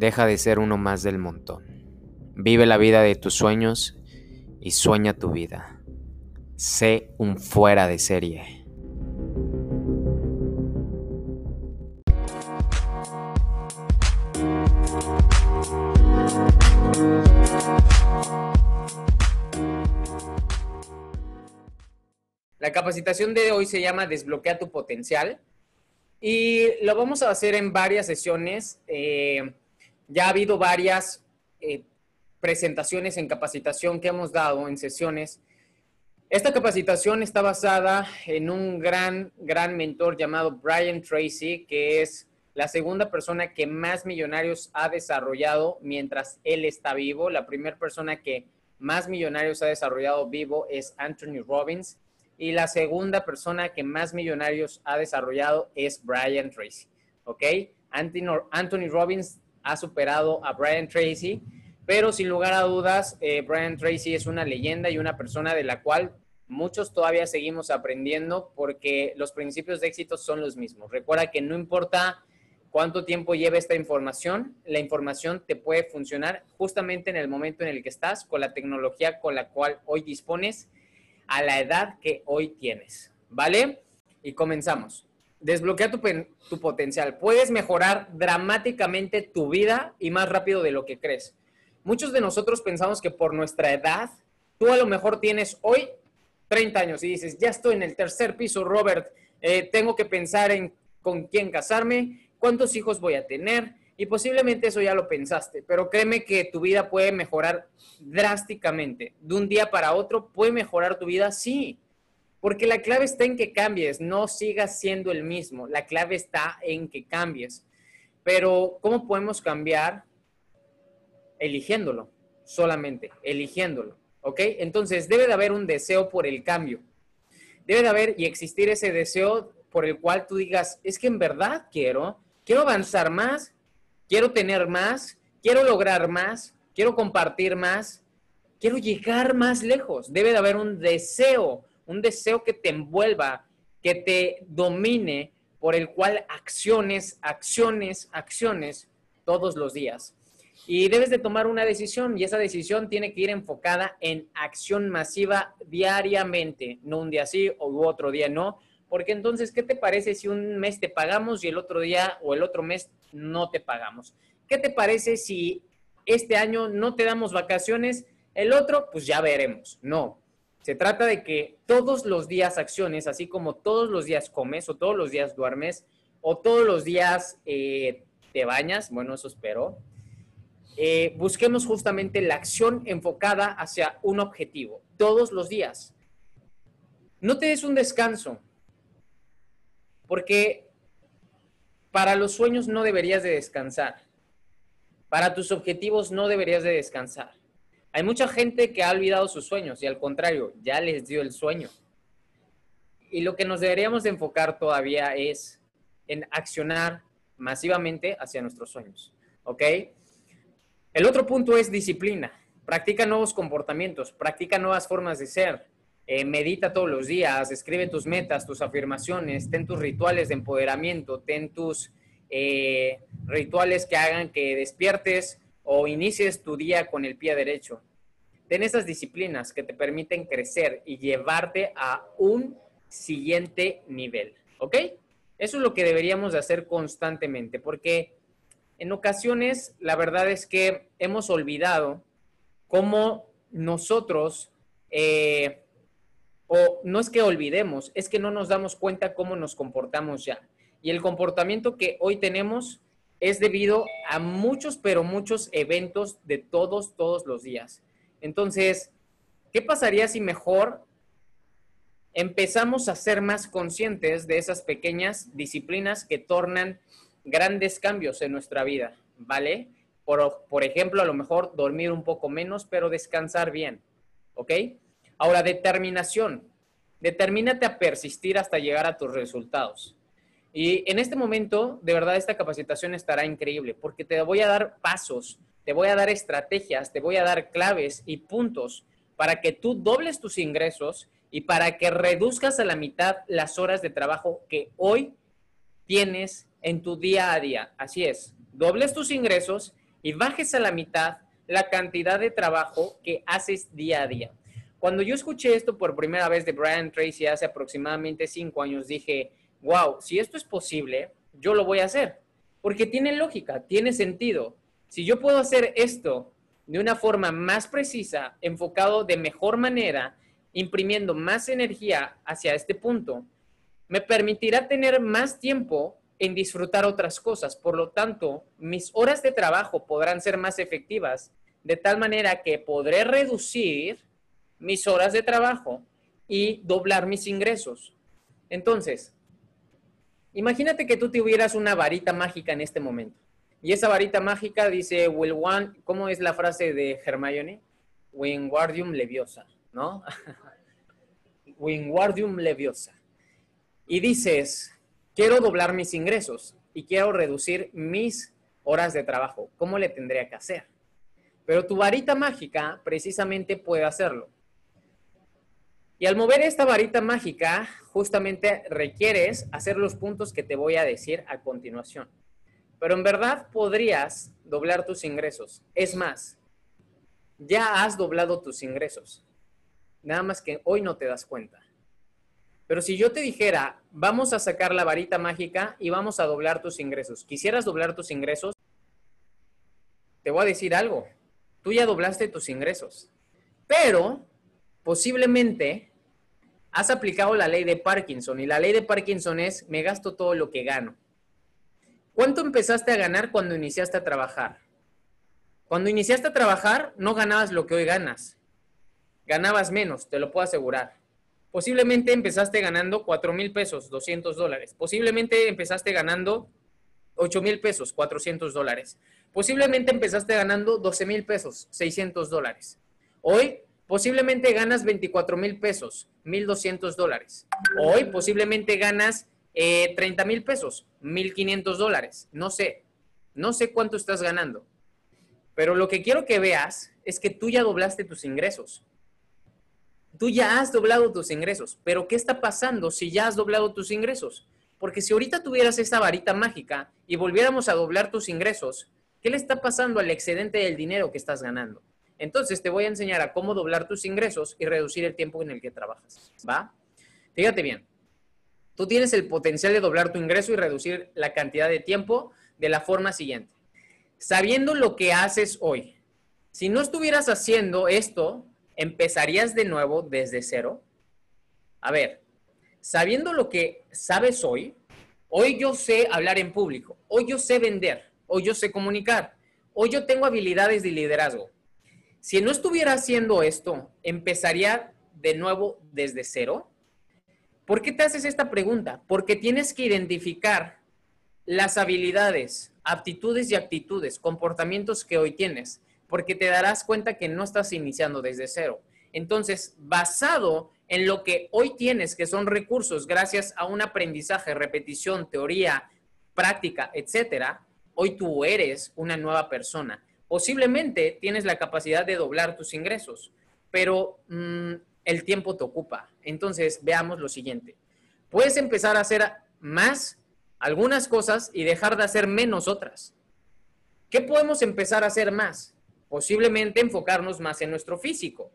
Deja de ser uno más del montón. Vive la vida de tus sueños y sueña tu vida. Sé un fuera de serie. La capacitación de hoy se llama Desbloquea tu potencial y lo vamos a hacer en varias sesiones. Eh, ya ha habido varias eh, presentaciones en capacitación que hemos dado en sesiones. Esta capacitación está basada en un gran, gran mentor llamado Brian Tracy, que es la segunda persona que más millonarios ha desarrollado mientras él está vivo. La primera persona que más millonarios ha desarrollado vivo es Anthony Robbins y la segunda persona que más millonarios ha desarrollado es Brian Tracy. ¿Ok? Anthony, Robbins ha superado a Brian Tracy, pero sin lugar a dudas, eh, Brian Tracy es una leyenda y una persona de la cual muchos todavía seguimos aprendiendo porque los principios de éxito son los mismos. Recuerda que no importa cuánto tiempo lleve esta información, la información te puede funcionar justamente en el momento en el que estás, con la tecnología con la cual hoy dispones a la edad que hoy tienes, ¿vale? Y comenzamos. Desbloquea tu, potencial. Puedes mejorar dramáticamente tu vida y más rápido de lo que crees. Muchos de nosotros pensamos que por nuestra edad, tú a lo mejor tienes hoy 30 años y dices, ya estoy en el tercer piso, Robert, eh, tengo que pensar en con quién casarme, cuántos hijos voy a tener, y posiblemente eso ya lo pensaste, pero créeme que tu vida puede mejorar drásticamente. De un día para otro puede mejorar tu vida, sí. Porque la clave está en que cambies, no sigas siendo el mismo. La clave está en que cambies. Pero ¿cómo podemos cambiar? Eligiéndolo, solamente, eligiéndolo. ¿Ok? Entonces debe de haber un deseo por el cambio. Debe de haber y existir ese deseo por el cual tú digas, es que en verdad quiero, quiero avanzar más, quiero tener más, quiero lograr más, quiero compartir más, quiero llegar más lejos. Debe de haber un deseo, un deseo que te envuelva, que te domine, por el cual acciones, acciones, acciones todos los días. Y debes de tomar una decisión y esa decisión tiene que ir enfocada en acción masiva diariamente, no un día sí o otro día no, porque entonces, ¿qué te parece si un mes te pagamos y el otro día o el otro mes no te pagamos? ¿Qué te parece si este año no te damos vacaciones? El otro, pues ya veremos. No. Se trata de que todos los días acciones, así como todos los días comes o todos los días duermes o todos los días eh, te bañas, bueno, eso espero, eh, busquemos justamente la acción enfocada hacia un objetivo, todos los días. No te des un descanso, porque para los sueños no deberías de descansar. Para tus objetivos no deberías de descansar. Hay mucha gente que ha olvidado sus sueños y al contrario, ya les dio el sueño. Y lo que nos deberíamos de enfocar todavía es en accionar masivamente hacia nuestros sueños. ¿Ok? El otro punto es disciplina. Practica nuevos comportamientos, practica nuevas formas de ser. Eh, medita todos los días, escribe tus metas, tus afirmaciones, ten tus rituales de empoderamiento, ten tus eh, rituales que hagan que despiertes o inicies tu día con el pie derecho. Ten esas disciplinas que te permiten crecer y llevarte a un siguiente nivel, ¿ok? Eso es lo que deberíamos de hacer constantemente, porque en ocasiones la verdad es que hemos olvidado cómo nosotros eh, o no es que olvidemos, es que no nos damos cuenta cómo nos comportamos ya. Y el comportamiento que hoy tenemos es debido a muchos, pero muchos eventos de todos, todos los días. Entonces, ¿qué pasaría si mejor empezamos a ser más conscientes de esas pequeñas disciplinas que tornan grandes cambios en nuestra vida? ¿Vale? Por, por ejemplo, a lo mejor dormir un poco menos, pero descansar bien. ¿Ok? Ahora, determinación. Determínate a persistir hasta llegar a tus resultados. Y en este momento, de verdad, esta capacitación estará increíble porque te voy a dar pasos, te voy a dar estrategias, te voy a dar claves y puntos para que tú dobles tus ingresos y para que reduzcas a la mitad las horas de trabajo que hoy tienes en tu día a día. Así es, dobles tus ingresos y bajes a la mitad la cantidad de trabajo que haces día a día. Cuando yo escuché esto por primera vez de Brian Tracy hace aproximadamente cinco años, dije, wow, si esto es posible, yo lo voy a hacer. Porque tiene lógica, tiene sentido. Si yo puedo hacer esto de una forma más precisa, enfocado de mejor manera, imprimiendo más energía hacia este punto, me permitirá tener más tiempo en disfrutar otras cosas. Por lo tanto, mis horas de trabajo podrán ser más efectivas, de tal manera que podré reducir mis horas de trabajo y doblar mis ingresos. Entonces, imagínate que tú tuvieras una varita mágica en este momento. Y esa varita mágica dice, Will one, ¿cómo es la frase de Hermione? Wingardium Leviosa, ¿no? Wingardium Leviosa y dices, quiero doblar mis ingresos y quiero reducir mis horas de trabajo, ¿cómo le tendría que hacer? Pero tu varita mágica precisamente puede hacerlo. Y al mover esta varita mágica, justamente requieres hacer los puntos que te voy a decir a continuación. Pero en verdad podrías doblar tus ingresos. Es más, ya has doblado tus ingresos. Nada más que hoy no te das cuenta. Pero si yo te dijera, vamos a sacar la varita mágica y vamos a doblar tus ingresos, ¿quisieras doblar tus ingresos? Te voy a decir algo, tú ya doblaste tus ingresos, pero posiblemente has aplicado la ley de Parkinson y la ley de Parkinson es, me gasto todo lo que gano. ¿Cuánto empezaste a ganar cuando iniciaste a trabajar? Cuando iniciaste a trabajar no ganabas lo que hoy ganas, ganabas menos, te lo puedo asegurar. Posiblemente empezaste ganando 4 mil pesos, 200 dólares. Posiblemente empezaste ganando 8 mil pesos, 400 dólares. Posiblemente empezaste ganando 12 mil pesos, 600 dólares. Hoy posiblemente ganas 24 mil pesos, 1.200 dólares. Hoy posiblemente ganas 30 eh, mil pesos, 1.500 dólares. No sé, no sé cuánto estás ganando. Pero lo que quiero que veas es que tú ya doblaste tus ingresos tú ya has doblado tus ingresos, pero ¿qué está pasando si ya has doblado tus ingresos? Porque si ahorita tuvieras esa varita mágica y volviéramos a doblar tus ingresos, ¿qué le está pasando al excedente del dinero que estás ganando? Entonces te voy a enseñar a cómo doblar tus ingresos y reducir el tiempo en el que trabajas. ¿Va? Fíjate bien. Tú tienes el potencial de doblar tu ingreso y reducir la cantidad de tiempo de la forma siguiente. Sabiendo lo que haces hoy, si no estuvieras haciendo esto, ¿empezarías de nuevo desde cero? A ver, sabiendo lo que sabes hoy, hoy yo sé hablar en público, hoy yo sé vender, hoy yo sé comunicar, hoy yo tengo habilidades de liderazgo. Si no estuviera haciendo esto, ¿empezaría de nuevo desde cero? ¿Por qué te haces esta pregunta? Porque tienes que identificar las habilidades, aptitudes y actitudes, comportamientos que hoy tienes porque te darás cuenta que no estás iniciando desde cero. Entonces, basado en lo que hoy tienes, que son recursos gracias a un aprendizaje, repetición, teoría, práctica, etcétera, hoy tú eres una nueva persona. Posiblemente tienes la capacidad de doblar tus ingresos, pero mm, el tiempo te ocupa. Entonces, veamos lo siguiente. Puedes empezar a hacer más algunas cosas y dejar de hacer menos otras. ¿Qué podemos empezar a hacer más? posiblemente enfocarnos más en nuestro físico.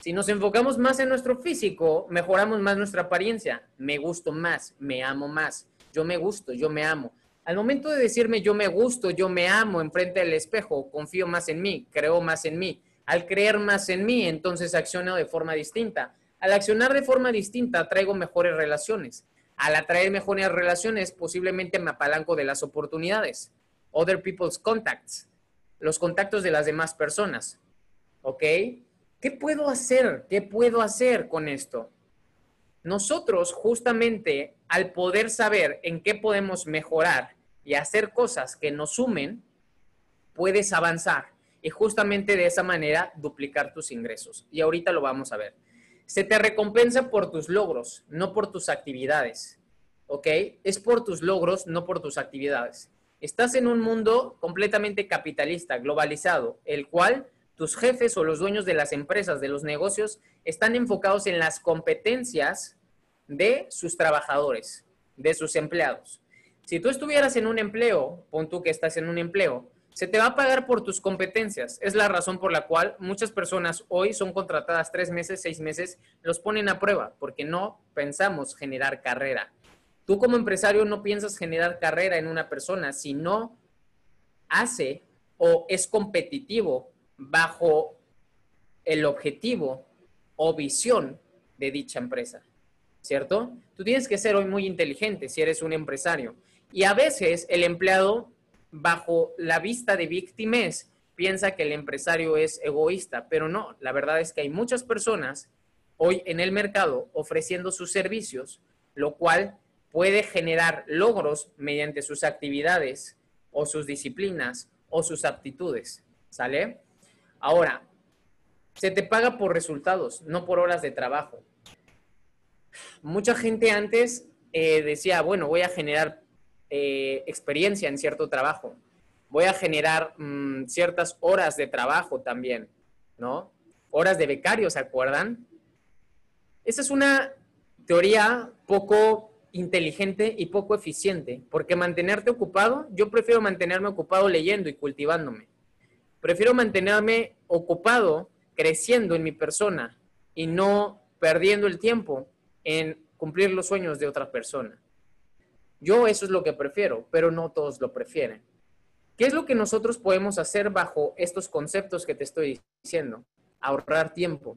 Si nos enfocamos más en nuestro físico, mejoramos más nuestra apariencia. Me gusto más, me amo más. Yo me gusto, yo me amo. Al momento de decirme yo me gusto, yo me amo enfrente del espejo, confío más en mí, creo más en mí. Al creer más en mí, entonces acciono de forma distinta. Al accionar de forma distinta, traigo mejores relaciones. Al atraer mejores relaciones, posiblemente me apalanco de las oportunidades. Other people's contacts los contactos de las demás personas. ¿Ok? ¿Qué puedo hacer? ¿Qué puedo hacer con esto? Nosotros justamente al poder saber en qué podemos mejorar y hacer cosas que nos sumen, puedes avanzar y justamente de esa manera duplicar tus ingresos. Y ahorita lo vamos a ver. Se te recompensa por tus logros, no por tus actividades. ¿Ok? Es por tus logros, no por tus actividades. Estás en un mundo completamente capitalista, globalizado, el cual tus jefes o los dueños de las empresas, de los negocios, están enfocados en las competencias de sus trabajadores, de sus empleados. Si tú estuvieras en un empleo, pon tú que estás en un empleo, Se te va a pagar por tus competencias. Es la razón por la cual muchas personas hoy son contratadas tres meses, seis meses, los ponen a prueba, porque no pensamos generar carrera. Tú como empresario no piensas generar carrera en una persona si no hace o es competitivo bajo el objetivo o visión de dicha empresa, ¿cierto? Tú tienes que ser hoy muy inteligente si eres un empresario. Y a veces el empleado, bajo la vista de víctimas, piensa que el empresario es egoísta, pero no, la verdad es que hay muchas personas hoy en el mercado ofreciendo sus servicios, lo cual puede generar logros mediante sus actividades o sus disciplinas o sus aptitudes, ¿sale? Ahora, se te paga por resultados, no por horas de trabajo. Mucha gente antes eh, decía, bueno, voy a generar eh, experiencia en cierto trabajo, voy a generar mm, ciertas horas de trabajo también, ¿no? Horas de becario, ¿se acuerdan? Esa es una teoría poco inteligente y poco eficiente, porque mantenerte ocupado, yo prefiero mantenerme ocupado leyendo y cultivándome. Prefiero mantenerme ocupado creciendo en mi persona y no perdiendo el tiempo en cumplir los sueños de otra persona. Yo eso es lo que prefiero, pero no todos lo prefieren. ¿Qué es lo que nosotros podemos hacer bajo estos conceptos que te estoy diciendo? Ahorrar tiempo.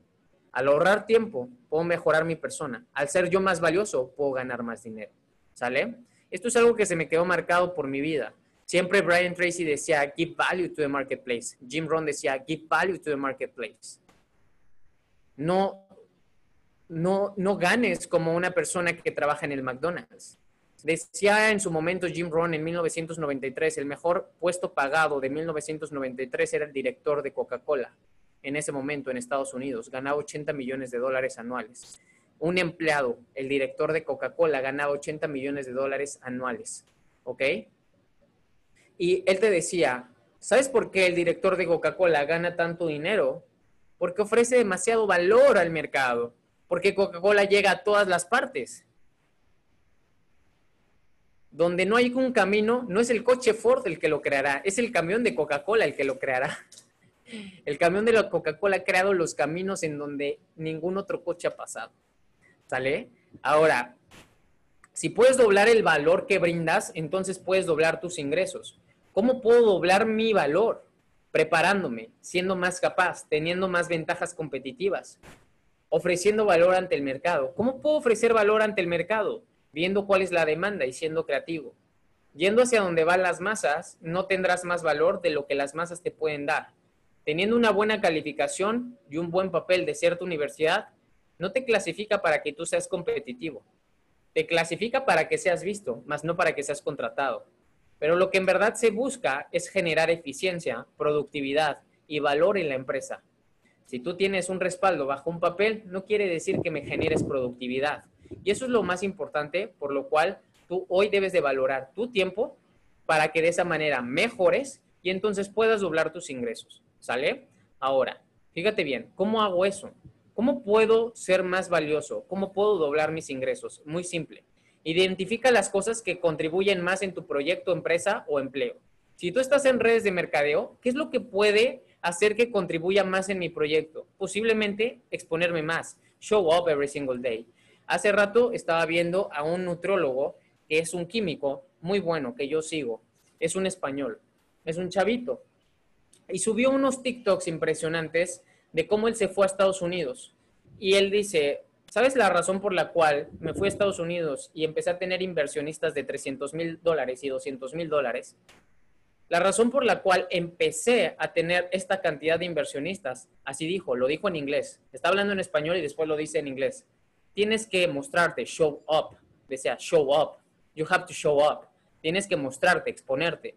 Al ahorrar tiempo, puedo mejorar mi persona. Al ser yo más valioso, puedo ganar más dinero. ¿Sale? Esto es algo que se me quedó marcado por mi vida. Siempre Brian Tracy decía, give value to the marketplace. Jim Rohn decía, give value to the marketplace. No, no, no ganes como una persona que trabaja en el McDonald's. Decía en su momento Jim Rohn en 1993, el mejor puesto pagado de 1993 era el director de Coca-Cola en ese momento en Estados Unidos. Ganaba 80 millones de dólares anuales. Un empleado, el director de Coca-Cola, ganaba 80 millones de dólares anuales. ¿Ok? Y él te decía, ¿sabes por qué el director de Coca-Cola gana tanto dinero? Porque ofrece demasiado valor al mercado, porque Coca-Cola llega a todas las partes. Donde no hay un camino, no es el coche Ford el que lo creará, es el camión de Coca-Cola el que lo creará. El camión de la Coca-Cola ha creado los caminos en donde ningún otro coche ha pasado. ¿Sale? Ahora, si puedes doblar el valor que brindas, entonces puedes doblar tus ingresos. ¿Cómo puedo doblar mi valor? Preparándome, siendo más capaz, teniendo más ventajas competitivas, ofreciendo valor ante el mercado. ¿Cómo puedo ofrecer valor ante el mercado? Viendo cuál es la demanda y siendo creativo. Yendo hacia donde van las masas, no tendrás más valor de lo que las masas te pueden dar. Teniendo una buena calificación y un buen papel de cierta universidad, no te clasifica para que tú seas competitivo. Te clasifica para que seas visto, más no para que seas contratado. Pero lo que en verdad se busca es generar eficiencia, productividad y valor en la empresa. Si tú tienes un respaldo bajo un papel, no quiere decir que me generes productividad. Y eso es lo más importante, por lo cual tú hoy debes de valorar tu tiempo para que de esa manera mejores y entonces puedas doblar tus ingresos. ¿Sale? Ahora, fíjate bien, ¿cómo hago eso? ¿Cómo puedo ser más valioso? ¿Cómo puedo doblar mis ingresos? Muy simple. Identifica las cosas que contribuyen más en tu proyecto, empresa o empleo. Si tú estás en redes de mercadeo, ¿qué es lo que puede hacer que contribuya más en mi proyecto? Posiblemente exponerme más. Show up every single day. Hace rato estaba viendo a un nutrólogo que es un químico muy bueno que yo sigo. Es un español. Es un chavito. Y subió unos TikToks impresionantes de cómo él se fue a Estados Unidos. Y él dice, ¿Sabes la razón por la cual me fui a Estados Unidos y empecé a tener inversionistas de 300 mil dólares y 200 mil dólares? La razón por la cual empecé a tener esta cantidad de inversionistas, así dijo, lo dijo en inglés, está hablando en español y después lo dice en inglés. Tienes que mostrarte, show up, decía, show up, you have to show up. Tienes que mostrarte, exponerte.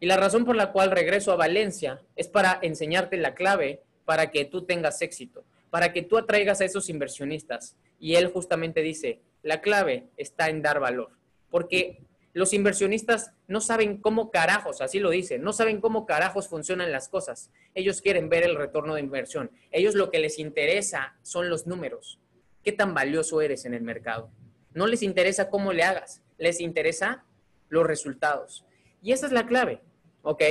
Y la razón por la cual regreso a Valencia es para enseñarte la clave para que tú tengas éxito para que tú atraigas a esos inversionistas. Y él justamente dice, la clave está en dar valor, porque los inversionistas no saben cómo carajos, así lo dice, no saben cómo carajos funcionan las cosas. Ellos quieren ver el retorno de inversión. Ellos lo que les interesa son los números. ¿Qué tan valioso eres en el mercado? No les interesa cómo le hagas, les interesa los resultados. Y esa es la clave, ¿ok?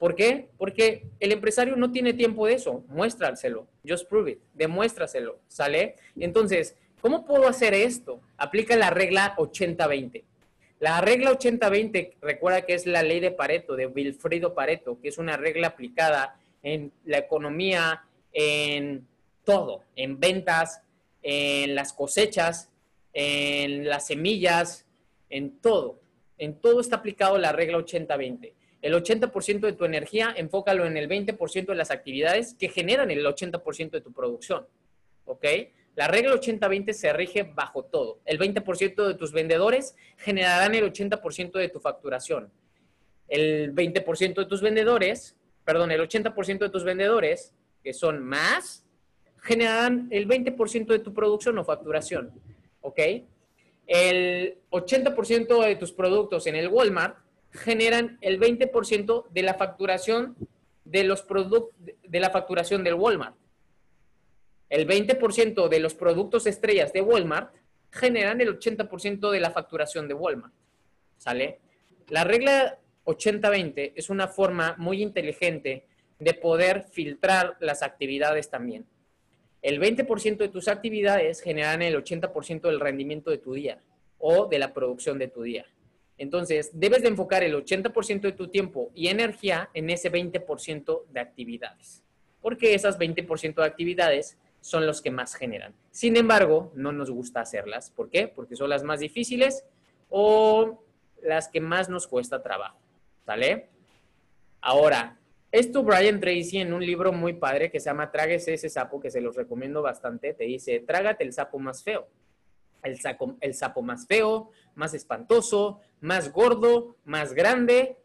¿Por qué? Porque el empresario no tiene tiempo de eso. Muéstraselo. Just prove it. Demuéstraselo. ¿Sale? Entonces, ¿cómo puedo hacer esto? Aplica la regla 80-20. La regla 80-20, recuerda que es la ley de Pareto, de Wilfrido Pareto, que es una regla aplicada en la economía, en todo, en ventas, en las cosechas, en las semillas, en todo. En todo está aplicado la regla 80-20. El 80% de tu energía, enfócalo en el 20% de las actividades que generan el 80% de tu producción. ¿Ok? La regla 80-20 se rige bajo todo. El 20% de tus vendedores generarán el 80% de tu facturación. El 20% de tus vendedores, perdón, el 80% de tus vendedores, que son más, generarán el 20% de tu producción o facturación. ¿Ok? El 80% de tus productos en el Walmart generan el 20% de la facturación de los productos de la facturación del Walmart. El 20% de los productos estrellas de Walmart generan el 80% de la facturación de Walmart. ¿Sale? La regla 80-20 es una forma muy inteligente de poder filtrar las actividades también. El 20% de tus actividades generan el 80% del rendimiento de tu día o de la producción de tu día. Entonces, debes de enfocar el 80% de tu tiempo y energía en ese 20% de actividades, porque esas 20% de actividades son los que más generan. Sin embargo, no nos gusta hacerlas. ¿Por qué? Porque son las más difíciles o las que más nos cuesta trabajo. ¿Sale? Ahora, esto Brian Tracy en un libro muy padre que se llama Tráguese ese sapo, que se los recomiendo bastante, te dice, trágate el sapo más feo el sapo, el sapo más feo, más espantoso, más gordo, más grande,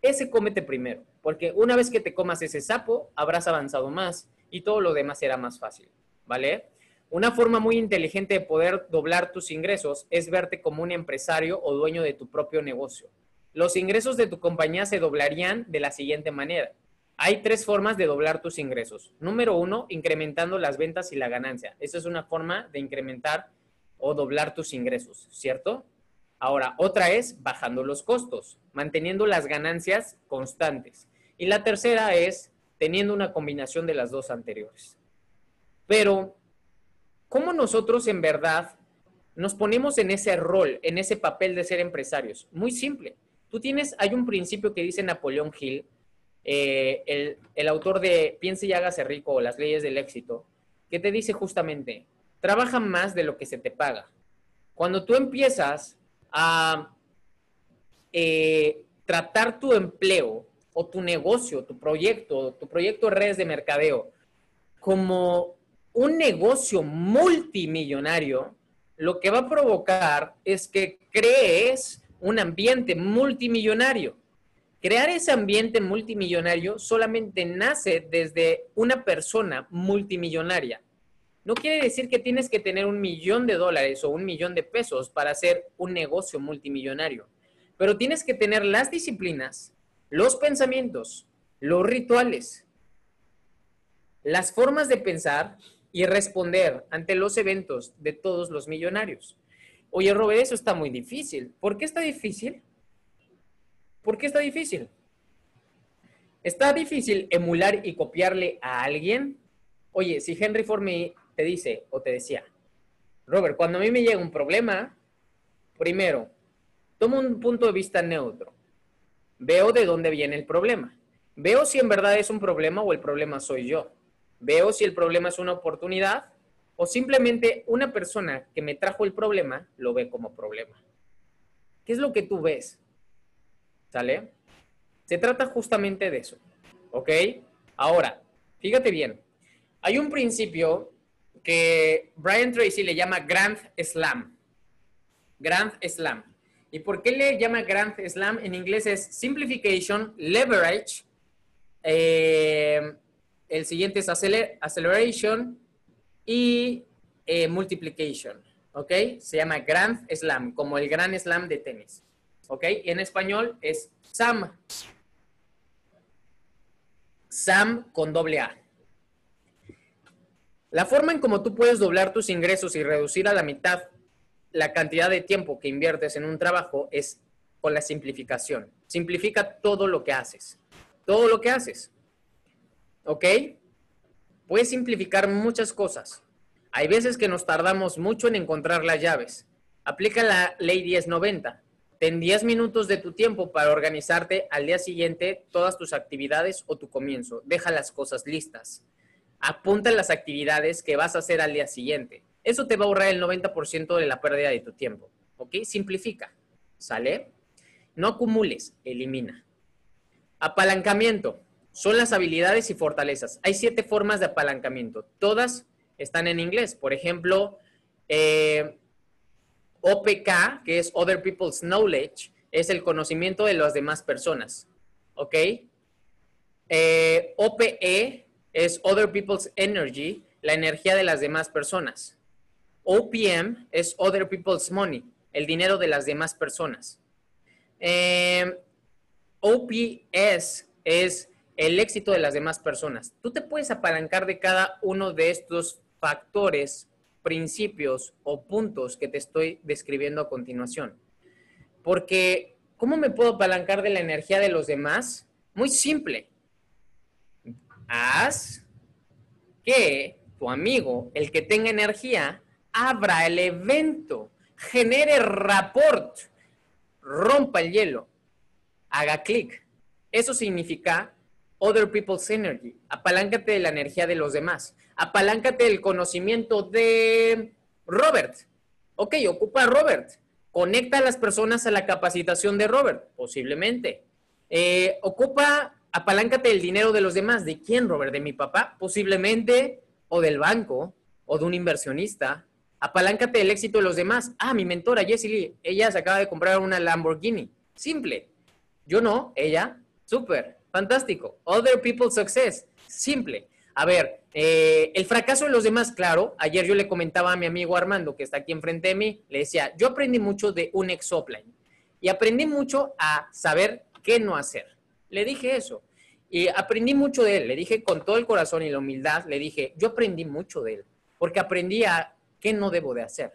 ese cómete primero, porque una vez que te comas ese sapo, habrás avanzado más y todo lo demás será más fácil, ¿vale? Una forma muy inteligente de poder doblar tus ingresos es verte como un empresario o dueño de tu propio negocio. Los ingresos de tu compañía se doblarían de la siguiente manera. Hay tres formas de doblar tus ingresos. Número uno, incrementando las ventas y la ganancia. Esa es una forma de incrementar o doblar tus ingresos, ¿cierto? Ahora, otra es bajando los costos, manteniendo las ganancias constantes. Y la tercera es teniendo una combinación de las dos anteriores. Pero, ¿cómo nosotros en verdad nos ponemos en ese rol, en ese papel de ser empresarios? Muy simple. Tú tienes, hay un principio que dice Napoleón Hill, eh, el, el autor de Piense y hágase rico o las leyes del éxito, que te dice justamente, trabaja más de lo que se te paga. Cuando tú empiezas a eh, tratar tu empleo o tu negocio, tu proyecto, tu proyecto de redes de mercadeo como un negocio multimillonario, lo que va a provocar es que crees un ambiente multimillonario. Crear ese ambiente multimillonario solamente nace desde una persona multimillonaria no quiere decir que tienes que tener un millón de dólares o un millón de pesos para hacer un negocio multimillonario, pero tienes que tener las disciplinas, los pensamientos, los rituales, las formas de pensar y responder ante los eventos de todos los millonarios. Oye, Robert, eso está muy difícil. ¿Por qué está difícil? ¿Por qué está difícil? ¿Está difícil emular y copiarle a alguien? Oye, si Henry Ford te dice o te decía, Robert, cuando a mí me llega un problema, primero, tomo un punto de vista neutro. Veo de dónde viene el problema. Veo si en verdad es un problema o el problema soy yo. Veo si el problema es una oportunidad o simplemente una persona que me trajo el problema lo ve como problema. ¿Qué es lo que tú ves? ¿Sale? Se trata justamente de eso. ¿Ok? Ahora, fíjate bien. Hay un principio que Brian Tracy le llama Grand Slam. Grand Slam. ¿Y por qué le llama Grand Slam? En inglés es Simplification, Leverage. Eh, el siguiente es Acceleration y eh, Multiplication. ¿Ok? Se llama Grand Slam, como el Grand Slam de tenis. ¿Ok? Y en español es SAM. SAM con doble A. La forma en cómo tú puedes doblar tus ingresos y reducir a la mitad la cantidad de tiempo que inviertes en un trabajo es con la simplificación. Simplifica todo lo que haces. todo lo que haces. ¿Ok? Puedes simplificar muchas cosas. Hay veces que nos tardamos mucho en encontrar las llaves. Aplica la ley 1090. Ten 10 minutos de tu tiempo para organizarte al día siguiente todas tus actividades o tu comienzo. Deja las cosas listas. Apunta las actividades que vas a hacer al día siguiente. Eso te va a ahorrar el 90% de la pérdida de tu tiempo. ¿Ok? Simplifica. ¿Sale? No acumules, elimina. Apalancamiento. Son las habilidades y fortalezas. Hay siete formas de apalancamiento. Todas están en inglés. Por ejemplo, eh, OPK, que es Other People's Knowledge, es el conocimiento de las demás personas. ¿Ok? Eh, OPE es Other People's Energy, la energía de las demás personas. OPM es Other People's Money, el dinero de las demás personas. Eh, OPS es el éxito de las demás personas. Tú te puedes apalancar de cada uno de estos factores, principios o puntos que te estoy describiendo a continuación. Porque, ¿cómo me puedo apalancar de la energía de los demás? Muy simple. Haz que tu amigo, el que tenga energía, abra el evento, genere rapport, rompa el hielo, haga clic. Eso significa other people's energy. Apaláncate de la energía de los demás. Apaláncate del conocimiento de Robert. Ok, ocupa a Robert. Conecta a las personas a la capacitación de Robert, posiblemente. Eh, ocupa, apaláncate el dinero de los demás. ¿De quién, Robert? ¿De mi papá? Posiblemente. O del banco, o de un inversionista. Apaláncate del éxito de los demás. Ah, mi mentora, Jessie Lee, ella se acaba de comprar una Lamborghini. Simple. Yo no, ella. Súper. Fantástico. Other people's success. Simple. A ver, eh, el fracaso de los demás, claro. Ayer yo le comentaba a mi amigo Armando, que está aquí enfrente de mí, le decía, yo aprendí mucho de un ex y aprendí mucho a saber qué no hacer. Le dije eso. Y aprendí mucho de él. Le dije con todo el corazón y la humildad, le dije, yo aprendí mucho de él, porque aprendí a qué no debo de hacer.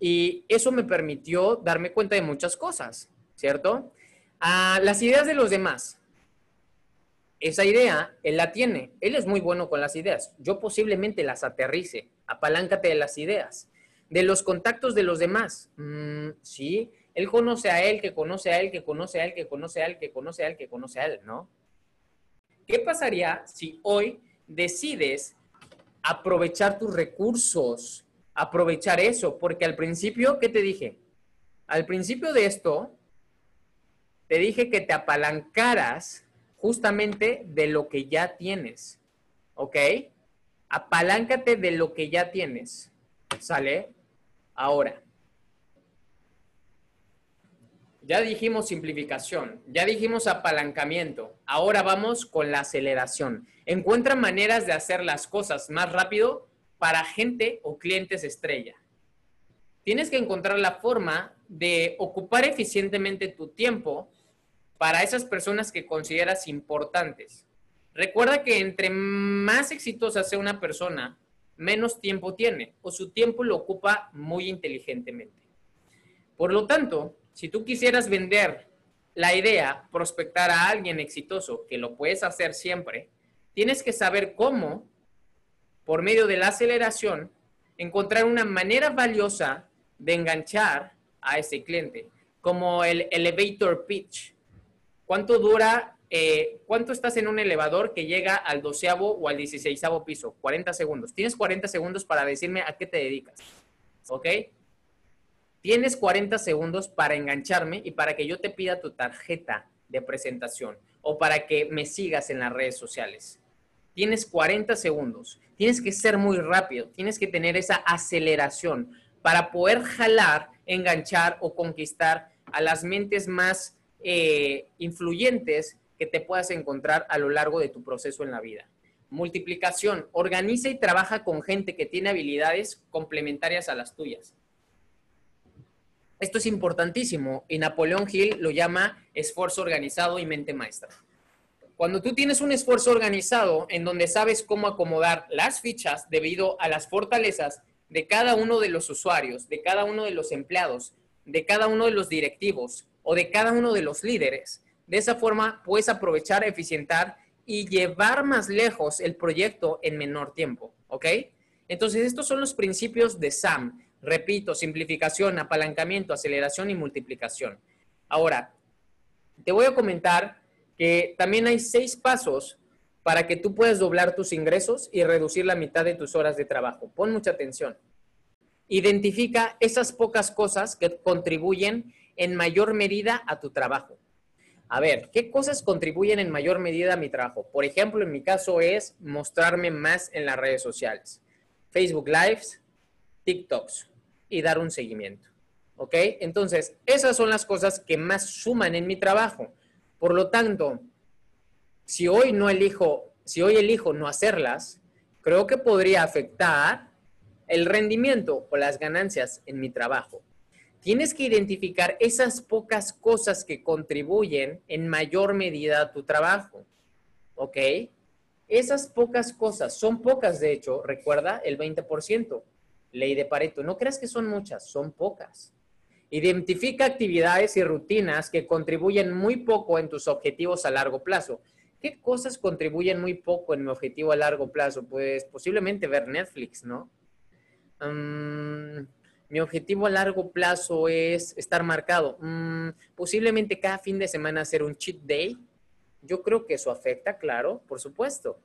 Y eso me permitió darme cuenta de muchas cosas, ¿cierto? A las ideas de los demás. Esa idea, él la tiene. Él es muy bueno con las ideas. Yo posiblemente las aterrice. Apaláncate de las ideas. De los contactos de los demás. Mm, sí, él conoce a él, que conoce a él, que conoce a él, que conoce a él, que conoce a él, que conoce a él, ¿no? ¿Qué pasaría si hoy decides aprovechar tus recursos? Aprovechar eso, porque al principio, ¿qué te dije? Al principio de esto, te dije que te apalancaras justamente de lo que ya tienes. ¿Ok? Apaláncate de lo que ya tienes. ¿Sale? Ahora. Ya dijimos simplificación, ya dijimos apalancamiento. Ahora vamos con la aceleración. Encuentra maneras de hacer las cosas más rápido para gente o clientes estrella. Tienes que encontrar la forma de ocupar eficientemente tu tiempo para esas personas que consideras importantes. Recuerda que entre más exitosa sea una persona, menos tiempo tiene o su tiempo lo ocupa muy inteligentemente. Por lo tanto, si tú quisieras vender la idea, prospectar a alguien exitoso, que lo puedes hacer siempre, tienes que saber cómo, por medio de la aceleración, encontrar una manera valiosa de enganchar a ese cliente, como el elevator pitch. ¿Cuánto dura, eh, cuánto estás en un elevador que llega al doceavo o al dieciséisavo piso? 40 segundos. Tienes 40 segundos para decirme a qué te dedicas. ¿Ok? Tienes 40 segundos para engancharme y para que yo te pida tu tarjeta de presentación o para que me sigas en las redes sociales. Tienes 40 segundos. Tienes que ser muy rápido. Tienes que tener esa aceleración para poder jalar, enganchar o conquistar a las mentes más eh, influyentes que te puedas encontrar a lo largo de tu proceso en la vida. Multiplicación. Organiza y trabaja con gente que tiene habilidades complementarias a las tuyas. Esto es importantísimo y Napoleón Hill lo llama esfuerzo organizado y mente maestra. Cuando tú tienes un esfuerzo organizado en donde sabes cómo acomodar las fichas debido a las fortalezas de cada uno de los usuarios, de cada uno de los empleados, de cada uno de los directivos, o de cada uno de los líderes, De esa forma puedes aprovechar, eficientar y llevar más lejos el proyecto en menor tiempo, ¿ok? Entonces, estos son los principios de SAM. Repito, simplificación, apalancamiento, aceleración y multiplicación. Ahora, te voy a comentar que también hay seis pasos para que tú puedas doblar tus ingresos y reducir la mitad de tus horas de trabajo. Pon mucha atención. Identifica esas pocas cosas que contribuyen en mayor medida a tu trabajo. A ver, ¿qué cosas contribuyen en mayor medida a mi trabajo? Por ejemplo, en mi caso es mostrarme más en las redes sociales. Facebook Lives, TikToks y dar un seguimiento. ¿Ok? Entonces, esas son las cosas que más suman en mi trabajo. Por lo tanto, si hoy no elijo, si hoy elijo no hacerlas, creo que podría afectar el rendimiento o las ganancias en mi trabajo. Tienes que identificar esas pocas cosas que contribuyen en mayor medida a tu trabajo. ¿Ok? Esas pocas cosas, son pocas de hecho, recuerda el 20%, ley de Pareto. No creas que son muchas, son pocas. Identifica actividades y rutinas que contribuyen muy poco en tus objetivos a largo plazo. ¿Qué cosas contribuyen muy poco en mi objetivo a largo plazo? Pues posiblemente ver Netflix, ¿no? Mm, mi objetivo a largo plazo es estar marcado. Mm, posiblemente cada fin de semana hacer un cheat day. Yo creo que eso afecta, claro, por supuesto.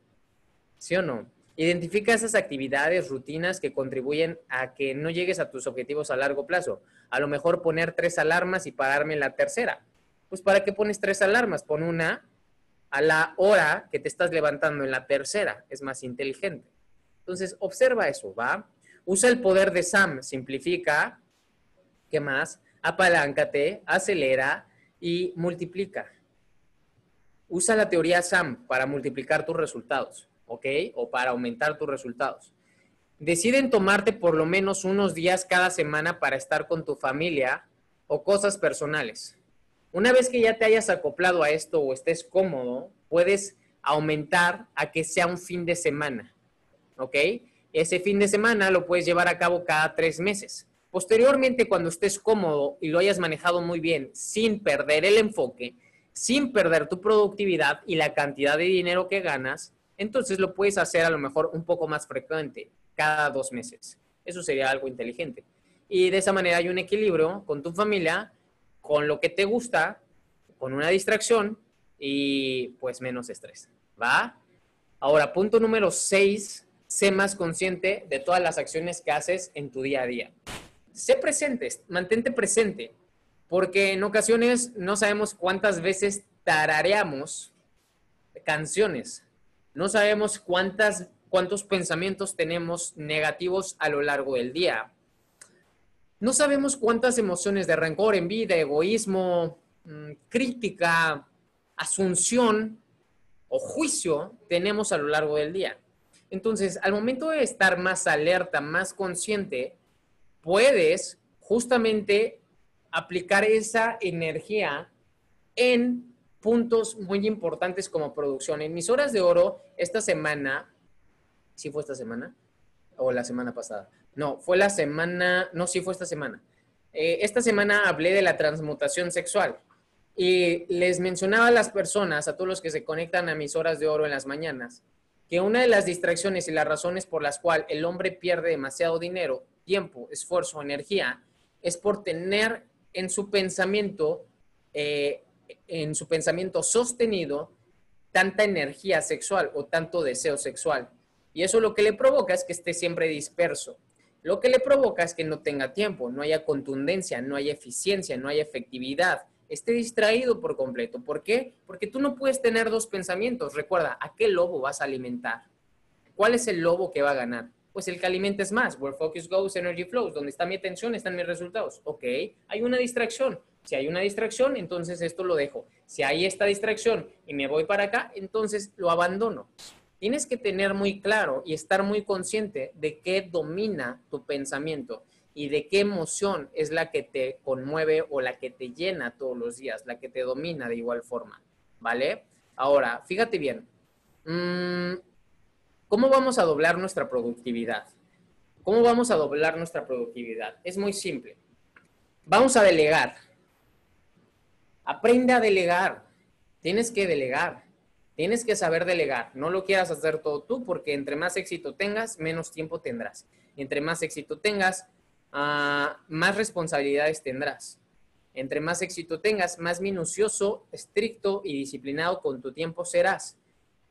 ¿Sí o no? Identifica esas actividades, rutinas que contribuyen a que no llegues a tus objetivos a largo plazo. A lo mejor poner tres alarmas y pararme en la tercera. Pues ¿para qué pones tres alarmas? Pon una a la hora que te estás levantando en la tercera. Es más inteligente. Entonces, observa eso, ¿va? Usa el poder de Sam, simplifica, ¿qué más? Apaláncate, acelera y multiplica. Usa la teoría SAM para multiplicar tus resultados, ¿ok? O para aumentar tus resultados. Deciden tomarte por lo menos unos días cada semana para estar con tu familia o cosas personales. Una vez que ya te hayas acoplado a esto o estés cómodo, puedes aumentar a que sea un fin de semana, ¿ok? Ese fin de semana lo puedes llevar a cabo cada tres meses. Posteriormente, cuando estés cómodo y lo hayas manejado muy bien, sin perder el enfoque, sin perder tu productividad y la cantidad de dinero que ganas, entonces lo puedes hacer a lo mejor un poco más frecuente, cada dos meses. Eso sería algo inteligente. Y de esa manera hay un equilibrio con tu familia, con lo que te gusta, con una distracción y pues menos estrés. ¿Va? Ahora, punto número seis sé más consciente de todas las acciones que haces en tu día a día. Sé presente, mantente presente, porque en ocasiones no sabemos cuántas veces tarareamos canciones, no sabemos cuántas, cuántos pensamientos tenemos negativos a lo largo del día. No sabemos cuántas emociones de rencor, envidia, egoísmo, mm, crítica, asunción o juicio tenemos a lo largo del día. Entonces, al momento de estar más alerta, más consciente, puedes justamente aplicar esa energía en puntos muy importantes como producción. En mis horas de oro, esta semana, ¿sí fue esta semana? ¿O la semana pasada? No, fue la semana, no, sí fue esta semana. Eh, esta semana hablé de la transmutación sexual y les mencionaba a las personas, a todos los que se conectan a mis horas de oro en las mañanas, que una de las distracciones y las razones por las cuales el hombre pierde demasiado dinero, tiempo, esfuerzo, energía, es por tener en su pensamiento, eh, en su pensamiento sostenido, tanta energía sexual o tanto deseo sexual. Y eso lo que le provoca es que esté siempre disperso. Lo que le provoca es que no tenga tiempo, no haya contundencia, no haya eficiencia, no haya efectividad, esté distraído por completo. ¿Por qué? Porque tú no puedes tener dos pensamientos. Recuerda, ¿a qué lobo vas a alimentar? ¿Cuál es el lobo que va a ganar? Pues el que alimentes más. Where focus goes, energy flows. Donde está mi atención, están mis resultados. Ok, hay una distracción. Si hay una distracción, entonces esto lo dejo. Si hay esta distracción y me voy para acá, entonces lo abandono. Tienes que tener muy claro y estar muy consciente de qué domina tu pensamiento y de qué emoción es la que te conmueve o la que te llena todos los días, la que te domina de igual forma, ¿vale? Ahora, fíjate bien, mm, ¿cómo vamos a doblar nuestra productividad? ¿Cómo vamos a doblar nuestra productividad? Es muy simple. Vamos a delegar. Aprende a delegar. Tienes que delegar. Tienes que saber delegar. No lo quieras hacer todo tú porque entre más éxito tengas, menos tiempo tendrás. Entre más éxito tengas, ah, más responsabilidades tendrás. Entre más éxito tengas, más minucioso, estricto y disciplinado con tu tiempo serás.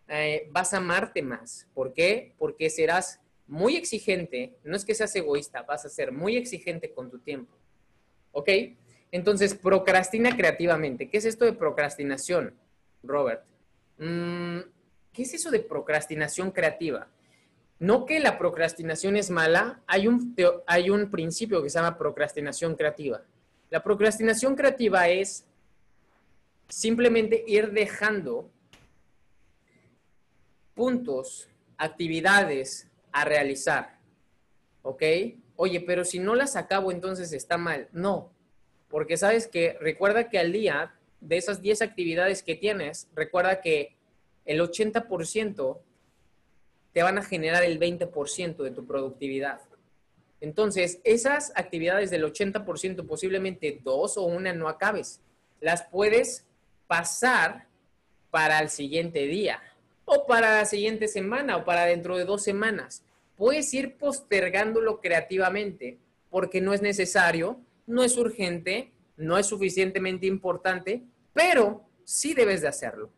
Eh, vas a amarte más. ¿Por qué? Porque serás muy exigente. No es que seas egoísta, vas a ser muy exigente con tu tiempo. ¿Ok? Entonces, procrastina creativamente. ¿Qué es esto de procrastinación, Robert? Mm, ¿Qué es eso de procrastinación creativa? No que la procrastinación es mala, hay un, hay un principio que se llama procrastinación creativa. La procrastinación creativa es simplemente ir dejando puntos, actividades a realizar. ¿Ok? Oye, pero si no las acabo, entonces está mal. No, porque sabes que recuerda que al día de esas 10 actividades que tienes, recuerda que el 80% te van a generar el 20% de tu productividad. Entonces, esas actividades del 80%, posiblemente dos o una no acabes. Las puedes pasar para el siguiente día o para la siguiente semana o para dentro de dos semanas. Puedes ir postergándolo creativamente porque no es necesario, no es urgente, no es suficientemente importante, pero sí debes de hacerlo.